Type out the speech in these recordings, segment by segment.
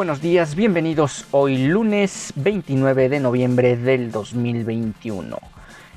Buenos días, bienvenidos hoy lunes 29 de noviembre del 2021.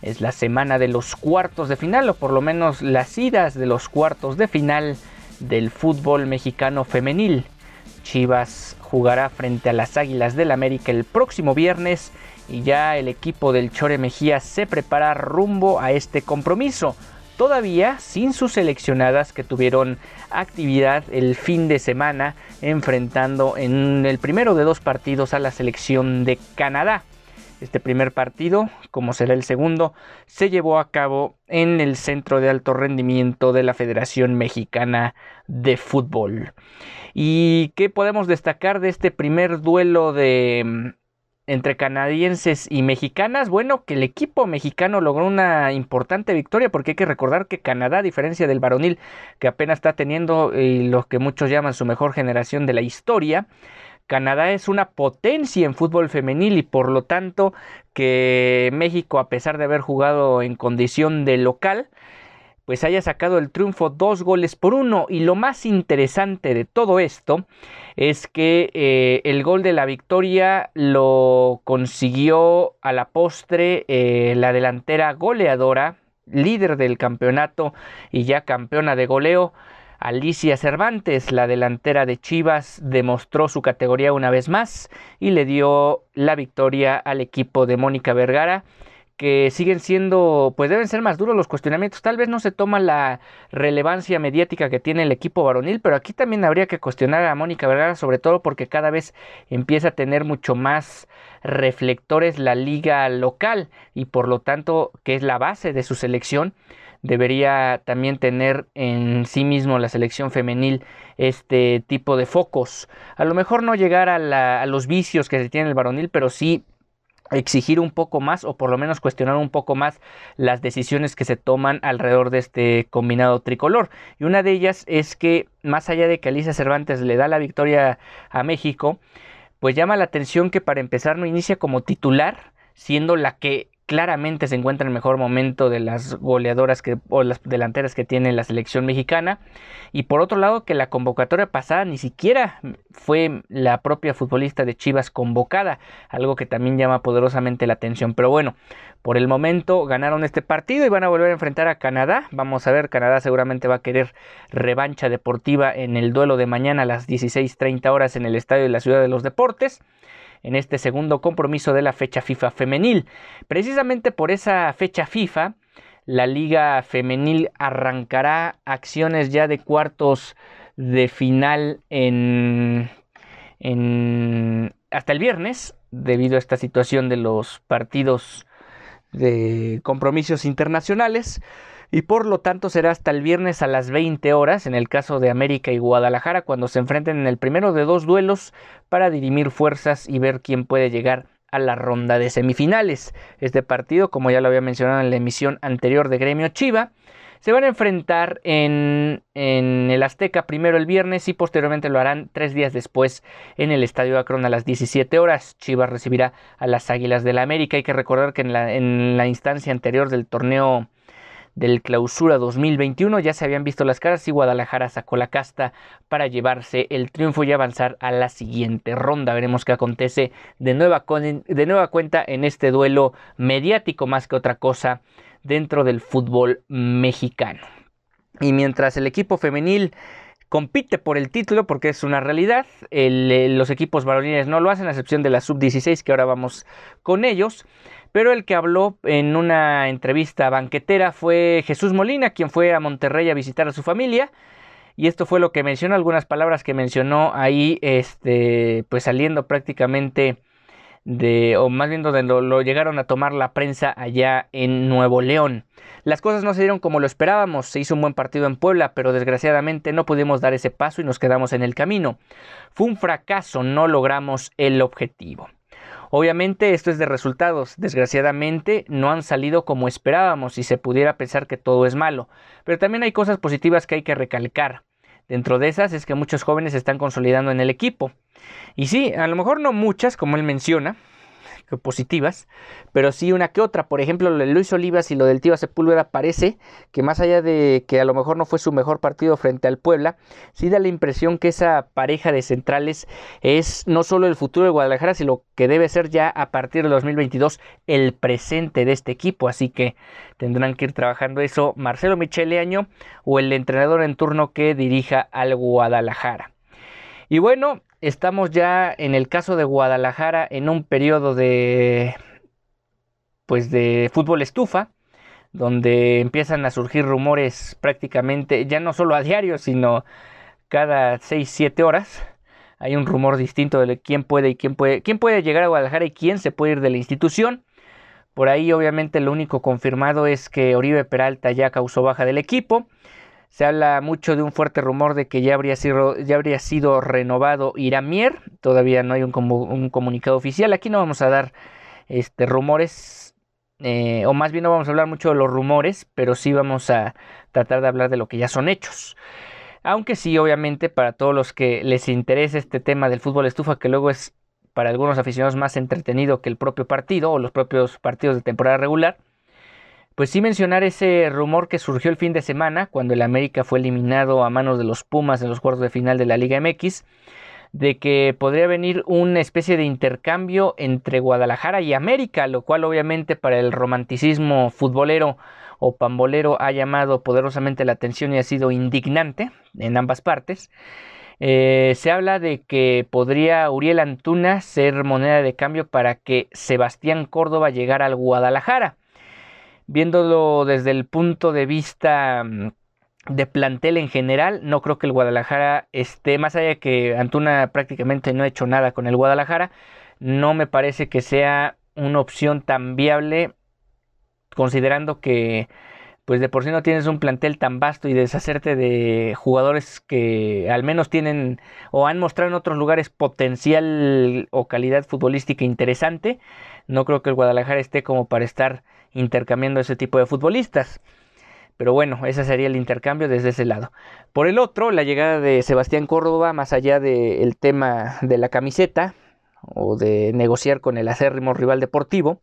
Es la semana de los cuartos de final, o por lo menos las idas de los cuartos de final del fútbol mexicano femenil. Chivas jugará frente a las Águilas del América el próximo viernes y ya el equipo del Chore Mejía se prepara rumbo a este compromiso todavía sin sus seleccionadas que tuvieron actividad el fin de semana enfrentando en el primero de dos partidos a la selección de Canadá. Este primer partido, como será el segundo, se llevó a cabo en el Centro de Alto Rendimiento de la Federación Mexicana de Fútbol. ¿Y qué podemos destacar de este primer duelo de entre canadienses y mexicanas, bueno, que el equipo mexicano logró una importante victoria porque hay que recordar que Canadá, a diferencia del varonil, que apenas está teniendo eh, lo que muchos llaman su mejor generación de la historia, Canadá es una potencia en fútbol femenil y por lo tanto que México, a pesar de haber jugado en condición de local, pues haya sacado el triunfo dos goles por uno. Y lo más interesante de todo esto es que eh, el gol de la victoria lo consiguió a la postre eh, la delantera goleadora, líder del campeonato y ya campeona de goleo. Alicia Cervantes, la delantera de Chivas, demostró su categoría una vez más y le dio la victoria al equipo de Mónica Vergara que siguen siendo, pues deben ser más duros los cuestionamientos. Tal vez no se toma la relevancia mediática que tiene el equipo varonil, pero aquí también habría que cuestionar a Mónica Vergara, sobre todo porque cada vez empieza a tener mucho más reflectores la liga local y por lo tanto, que es la base de su selección, debería también tener en sí mismo la selección femenil este tipo de focos. A lo mejor no llegar a, a los vicios que se tiene el varonil, pero sí exigir un poco más o por lo menos cuestionar un poco más las decisiones que se toman alrededor de este combinado tricolor. Y una de ellas es que más allá de que Alicia Cervantes le da la victoria a México, pues llama la atención que para empezar no inicia como titular, siendo la que claramente se encuentra en el mejor momento de las goleadoras que, o las delanteras que tiene la selección mexicana. Y por otro lado, que la convocatoria pasada ni siquiera fue la propia futbolista de Chivas convocada, algo que también llama poderosamente la atención. Pero bueno, por el momento ganaron este partido y van a volver a enfrentar a Canadá. Vamos a ver, Canadá seguramente va a querer revancha deportiva en el duelo de mañana a las 16.30 horas en el Estadio de la Ciudad de los Deportes en este segundo compromiso de la fecha FIFA femenil. Precisamente por esa fecha FIFA, la liga femenil arrancará acciones ya de cuartos de final en, en, hasta el viernes, debido a esta situación de los partidos de compromisos internacionales y por lo tanto será hasta el viernes a las 20 horas en el caso de América y Guadalajara cuando se enfrenten en el primero de dos duelos para dirimir fuerzas y ver quién puede llegar a la ronda de semifinales. Este partido, como ya lo había mencionado en la emisión anterior de Gremio Chiva, se van a enfrentar en, en, el Azteca primero el viernes y posteriormente lo harán tres días después en el Estadio Akron a las 17 horas. Chivas recibirá a las Águilas del la América. Hay que recordar que en la, en la instancia anterior del torneo del clausura 2021 ya se habían visto las caras y Guadalajara sacó la casta para llevarse el triunfo y avanzar a la siguiente ronda. Veremos qué acontece de nueva, de nueva cuenta en este duelo mediático más que otra cosa dentro del fútbol mexicano. Y mientras el equipo femenil compite por el título porque es una realidad. los equipos varonines no lo hacen, a excepción de la sub-16 que ahora vamos con ellos. Pero el que habló en una entrevista banquetera fue Jesús Molina, quien fue a Monterrey a visitar a su familia. Y esto fue lo que mencionó, algunas palabras que mencionó ahí, este, pues saliendo prácticamente de, o más bien donde lo, llegaron a tomar la prensa allá en Nuevo León. Las cosas no se dieron como lo esperábamos, se hizo un buen partido en Puebla, pero desgraciadamente no pudimos dar ese paso y nos quedamos en el camino. Fue un fracaso, no logramos el objetivo. Obviamente esto es de resultados, desgraciadamente no han salido como esperábamos y se pudiera pensar que todo es malo, pero también hay cosas positivas que hay que recalcar. Dentro de esas es que muchos jóvenes se están consolidando en el equipo. Y sí, a lo mejor no muchas, como él menciona, positivas, pero sí una que otra. Por ejemplo, lo de Luis Olivas y lo del Tío Sepúlveda parece que más allá de que a lo mejor no fue su mejor partido frente al Puebla, sí da la impresión que esa pareja de centrales es no solo el futuro de Guadalajara, sino que debe ser ya a partir de 2022 el presente de este equipo. Así que tendrán que ir trabajando eso Marcelo Micheleaño o el entrenador en turno que dirija al Guadalajara. Y bueno, estamos ya en el caso de Guadalajara en un periodo de pues de fútbol estufa donde empiezan a surgir rumores prácticamente ya no solo a diario sino cada 6 7 horas. Hay un rumor distinto de quién puede y quién puede quién puede llegar a Guadalajara y quién se puede ir de la institución. Por ahí obviamente lo único confirmado es que Oribe Peralta ya causó baja del equipo se habla mucho de un fuerte rumor de que ya habría sido, ya habría sido renovado Iramier. Todavía no hay un, un comunicado oficial. Aquí no vamos a dar este, rumores, eh, o más bien no vamos a hablar mucho de los rumores, pero sí vamos a tratar de hablar de lo que ya son hechos. Aunque sí, obviamente, para todos los que les interese este tema del fútbol estufa, que luego es para algunos aficionados más entretenido que el propio partido o los propios partidos de temporada regular, pues sí mencionar ese rumor que surgió el fin de semana cuando el América fue eliminado a manos de los Pumas en los cuartos de final de la Liga MX, de que podría venir una especie de intercambio entre Guadalajara y América, lo cual obviamente para el romanticismo futbolero o pambolero ha llamado poderosamente la atención y ha sido indignante en ambas partes. Eh, se habla de que podría Uriel Antuna ser moneda de cambio para que Sebastián Córdoba llegara al Guadalajara viéndolo desde el punto de vista mm, de plantel en general, no creo que el Guadalajara esté, más allá de que Antuna prácticamente no ha hecho nada con el Guadalajara, no me parece que sea una opción tan viable, considerando que pues de por sí no tienes un plantel tan vasto y deshacerte de jugadores que al menos tienen o han mostrado en otros lugares potencial o calidad futbolística interesante, no creo que el Guadalajara esté como para estar intercambiando ese tipo de futbolistas. Pero bueno, ese sería el intercambio desde ese lado. Por el otro, la llegada de Sebastián Córdoba, más allá del tema de la camiseta o de negociar con el acérrimo rival deportivo,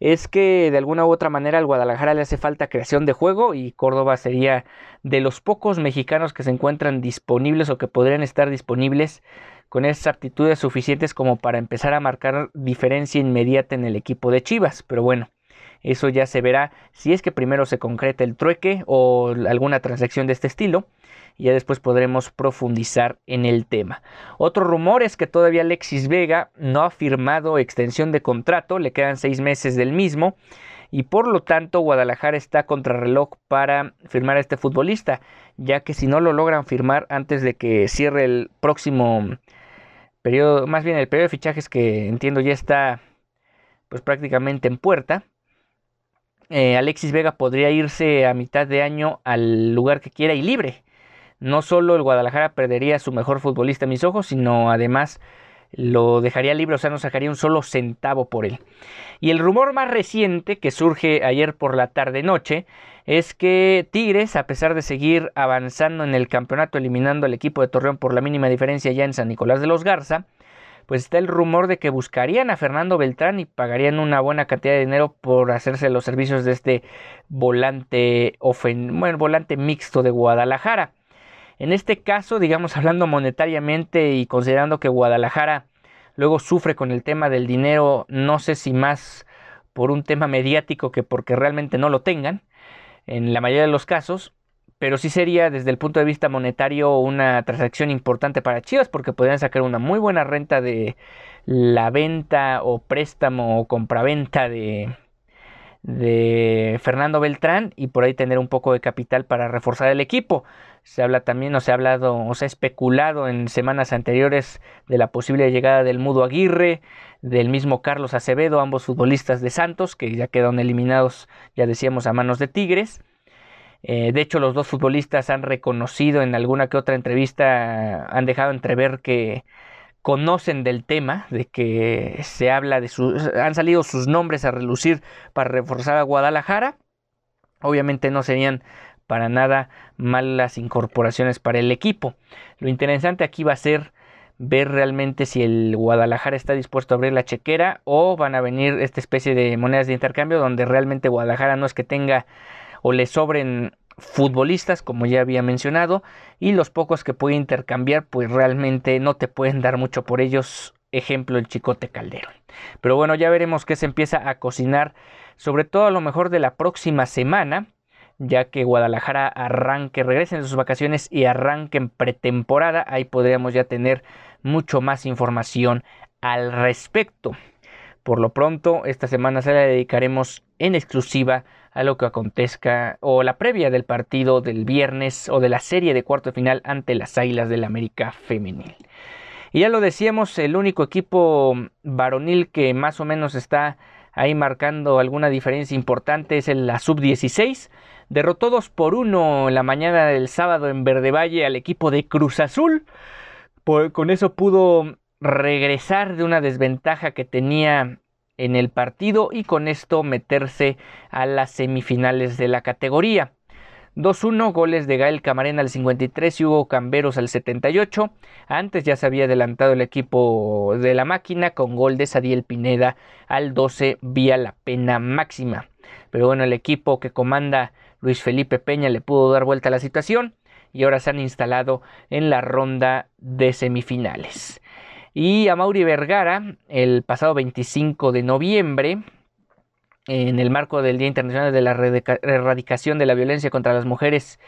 es que de alguna u otra manera al Guadalajara le hace falta creación de juego y Córdoba sería de los pocos mexicanos que se encuentran disponibles o que podrían estar disponibles con esas aptitudes suficientes como para empezar a marcar diferencia inmediata en el equipo de Chivas. Pero bueno, eso ya se verá si es que primero se concreta el trueque o alguna transacción de este estilo. Y ya después podremos profundizar en el tema. Otro rumor es que todavía Alexis Vega no ha firmado extensión de contrato, le quedan seis meses del mismo y por lo tanto Guadalajara está contrarreloj para firmar a este futbolista, ya que si no lo logran firmar antes de que cierre el próximo más bien el periodo de fichajes que entiendo ya está pues prácticamente en puerta, eh, Alexis Vega podría irse a mitad de año al lugar que quiera y libre. No solo el Guadalajara perdería a su mejor futbolista a mis ojos, sino además lo dejaría libre, o sea, no sacaría un solo centavo por él. Y el rumor más reciente que surge ayer por la tarde-noche es que Tigres, a pesar de seguir avanzando en el campeonato, eliminando al equipo de Torreón por la mínima diferencia ya en San Nicolás de los Garza, pues está el rumor de que buscarían a Fernando Beltrán y pagarían una buena cantidad de dinero por hacerse los servicios de este volante, bueno, volante mixto de Guadalajara. En este caso, digamos, hablando monetariamente y considerando que Guadalajara luego sufre con el tema del dinero, no sé si más por un tema mediático que porque realmente no lo tengan, en la mayoría de los casos, pero sí sería desde el punto de vista monetario una transacción importante para Chivas porque podrían sacar una muy buena renta de la venta o préstamo o compraventa de, de Fernando Beltrán y por ahí tener un poco de capital para reforzar el equipo. Se habla también o se ha hablado o se ha especulado en semanas anteriores de la posible llegada del Mudo Aguirre, del mismo Carlos Acevedo, ambos futbolistas de Santos que ya quedaron eliminados, ya decíamos, a manos de Tigres. Eh, de hecho, los dos futbolistas han reconocido en alguna que otra entrevista, han dejado entrever que conocen del tema, de que se habla de sus, han salido sus nombres a relucir para reforzar a Guadalajara. Obviamente no serían para nada malas incorporaciones para el equipo. Lo interesante aquí va a ser ver realmente si el Guadalajara está dispuesto a abrir la chequera o van a venir esta especie de monedas de intercambio donde realmente Guadalajara no es que tenga o le sobren futbolistas, como ya había mencionado, y los pocos que puede intercambiar, pues realmente no te pueden dar mucho por ellos. Ejemplo, el Chicote Calderón. Pero bueno, ya veremos qué se empieza a cocinar, sobre todo a lo mejor de la próxima semana, ya que Guadalajara arranque, regresen de sus vacaciones y arranque en pretemporada. Ahí podríamos ya tener mucho más información al respecto. Por lo pronto, esta semana se la dedicaremos en exclusiva a lo que acontezca o la previa del partido del viernes o de la serie de cuarto final ante las Águilas del América Femenil. Y ya lo decíamos, el único equipo varonil que más o menos está ahí marcando alguna diferencia importante es el, la sub-16. Derrotó 2 por 1 en la mañana del sábado en Verde Valle al equipo de Cruz Azul. con eso pudo regresar de una desventaja que tenía en el partido y con esto meterse a las semifinales de la categoría. 2-1 goles de Gael Camarena al 53 y Hugo Camberos al 78. Antes ya se había adelantado el equipo de la máquina con gol de Sadiel Pineda al 12 vía la pena máxima. Pero bueno, el equipo que comanda Luis Felipe Peña le pudo dar vuelta a la situación y ahora se han instalado en la ronda de semifinales. Y a Mauri Vergara, el pasado 25 de noviembre, en el marco del Día Internacional de la Erradicación de la Violencia contra las Mujeres,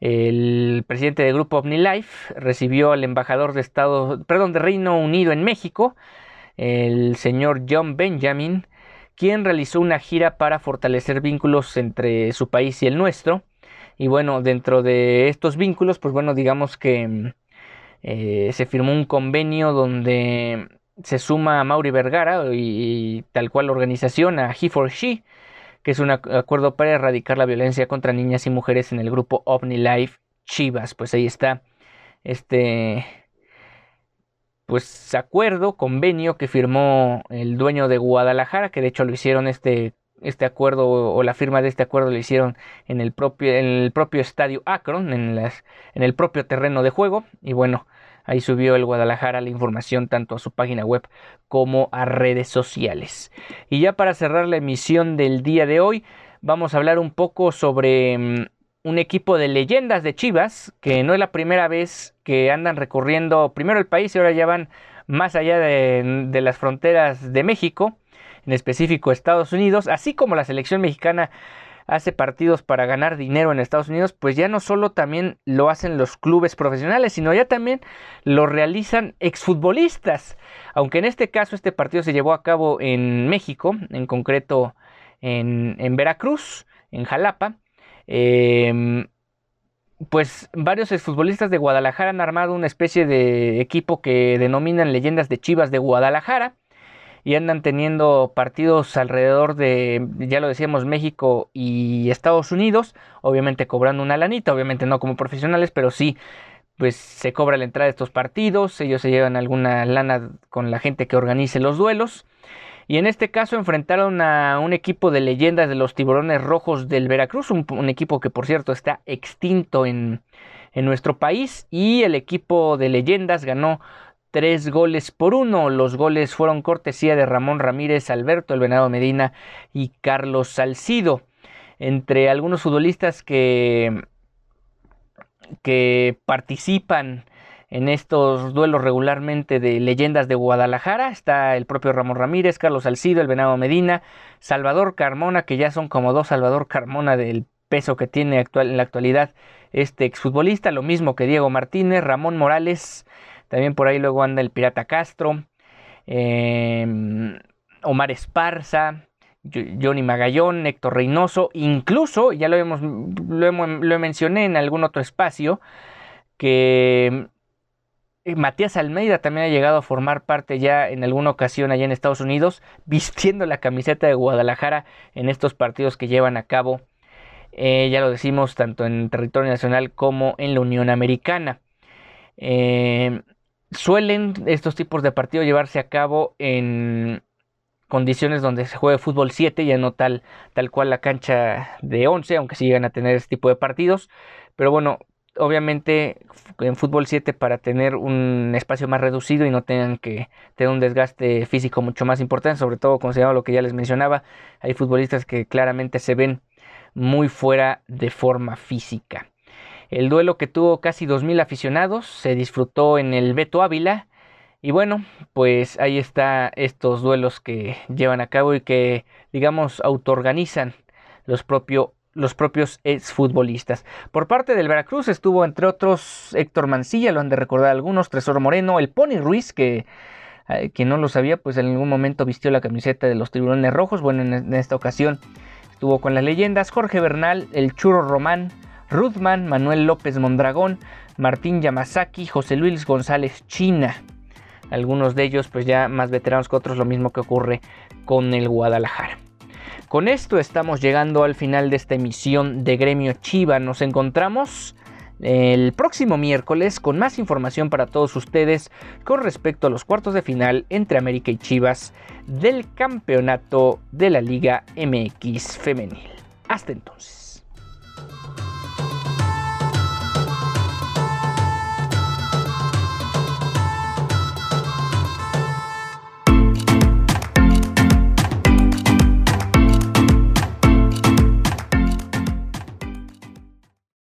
el presidente del grupo OmniLife recibió al embajador de Estado, perdón, de Reino Unido en México, el señor John Benjamin, quien realizó una gira para fortalecer vínculos entre su país y el nuestro. Y bueno, dentro de estos vínculos, pues bueno, digamos que eh, se firmó un convenio donde se suma a Mauri Vergara y, tal cual organización a He for She, que es un acuerdo para erradicar la violencia contra niñas y mujeres en el grupo OmniLife Chivas. Pues ahí está este pues acuerdo, convenio que firmó el dueño de Guadalajara, que de hecho lo hicieron este este acuerdo o la firma de este acuerdo lo hicieron en el propio, en el propio estadio Akron, en, las, en el propio terreno de juego. Y bueno, ahí subió el Guadalajara la información tanto a su página web como a redes sociales. Y ya para cerrar la emisión del día de hoy, vamos a hablar un poco sobre mm, un equipo de leyendas de Chivas, que no es la primera vez que andan recorriendo primero el país y ahora ya van más allá de, de las fronteras de México en específico Estados Unidos, así como la selección mexicana hace partidos para ganar dinero en Estados Unidos, pues ya no solo también lo hacen los clubes profesionales, sino ya también lo realizan exfutbolistas. Aunque en este caso este partido se llevó a cabo en México, en concreto en, Veracruz, en Jalapa. Em, pues varios exfutbolistas de Guadalajara han armado una especie de equipo que denominan leyendas de Chivas de Guadalajara y andan teniendo partidos alrededor de, ya lo decíamos, México y Estados Unidos, obviamente cobrando una lanita, obviamente no como profesionales, pero sí, pues se cobra la entrada de estos partidos, ellos se llevan alguna lana con la gente que organice los duelos. Y en este caso enfrentaron a un equipo de leyendas de los tiburones rojos del Veracruz, un, un equipo que por cierto está extinto en, en nuestro país. Y el equipo de leyendas ganó tres goles por uno. Los goles fueron cortesía de Ramón Ramírez, Alberto El Venado Medina y Carlos Salcido. Entre algunos futbolistas que, que participan en estos duelos regularmente de leyendas de Guadalajara. Está el propio Ramón Ramírez, Carlos Salcido, el Venado Medina, Salvador Carmona, que ya son como dos Salvador Carmona del peso que tiene actual, en la actualidad este exfutbolista, lo mismo que Diego Martínez, Ramón Morales, también por ahí luego anda el Pirata Castro, em, Omar Esparza, Johnny Magallón, Héctor Reynoso, incluso, ya lo, hemos, lo, lo mencioné en algún otro espacio, que eh, Matías Almeida también ha llegado a formar parte ya en alguna ocasión allá en Estados Unidos, vistiendo la camiseta de Guadalajara en estos partidos que llevan a cabo, eh, ya lo decimos, tanto en territorio nacional como en la Unión Americana. Eh, suelen estos tipos de partidos llevarse a cabo en condiciones donde se juegue fútbol 7, ya no tal, tal cual la cancha de 11, aunque sí llegan a tener este tipo de partidos. Pero bueno, obviamente en fútbol 7 para tener un espacio más reducido y no tengan que tener un desgaste físico mucho más importante, sobre todo considerando lo que ya les mencionaba, hay futbolistas que claramente se ven muy fuera de forma física. El duelo que tuvo casi 2.000 aficionados se disfrutó en el Beto Ávila y bueno, pues ahí está estos duelos que llevan a cabo y que digamos autoorganizan los propios los propios exfutbolistas. Por parte del Veracruz estuvo entre otros Héctor Mancilla, lo han de recordar algunos, Tresor Moreno, el Pony Ruiz, que eh, quien no lo sabía, pues en algún momento vistió la camiseta de los Tiburones Rojos. Bueno, en, esta ocasión estuvo con las leyendas Jorge Bernal, el Churro Román, Ruthman, Manuel López Mondragón, Martín Yamazaki, José Luis González China. Algunos de ellos pues ya más veteranos que otros, lo mismo que ocurre con el Guadalajara. Con esto estamos llegando al final de esta emisión de Gremio Chiva. Nos encontramos el próximo miércoles con más información para todos ustedes con respecto a los cuartos de final entre América y Chivas del campeonato de la Liga MX femenil. Hasta entonces.